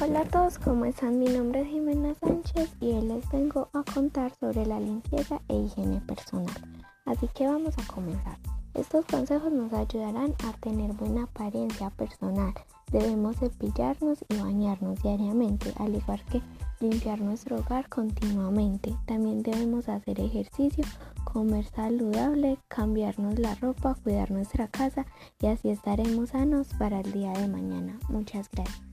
Hola a todos, ¿cómo están? Mi nombre es Jimena Sánchez y hoy les vengo a contar sobre la limpieza e higiene personal. Así que vamos a comenzar. Estos consejos nos ayudarán a tener buena apariencia personal. Debemos cepillarnos y bañarnos diariamente, al igual que limpiar nuestro hogar continuamente. También debemos hacer ejercicio, comer saludable, cambiarnos la ropa, cuidar nuestra casa y así estaremos sanos para el día de mañana. Muchas gracias.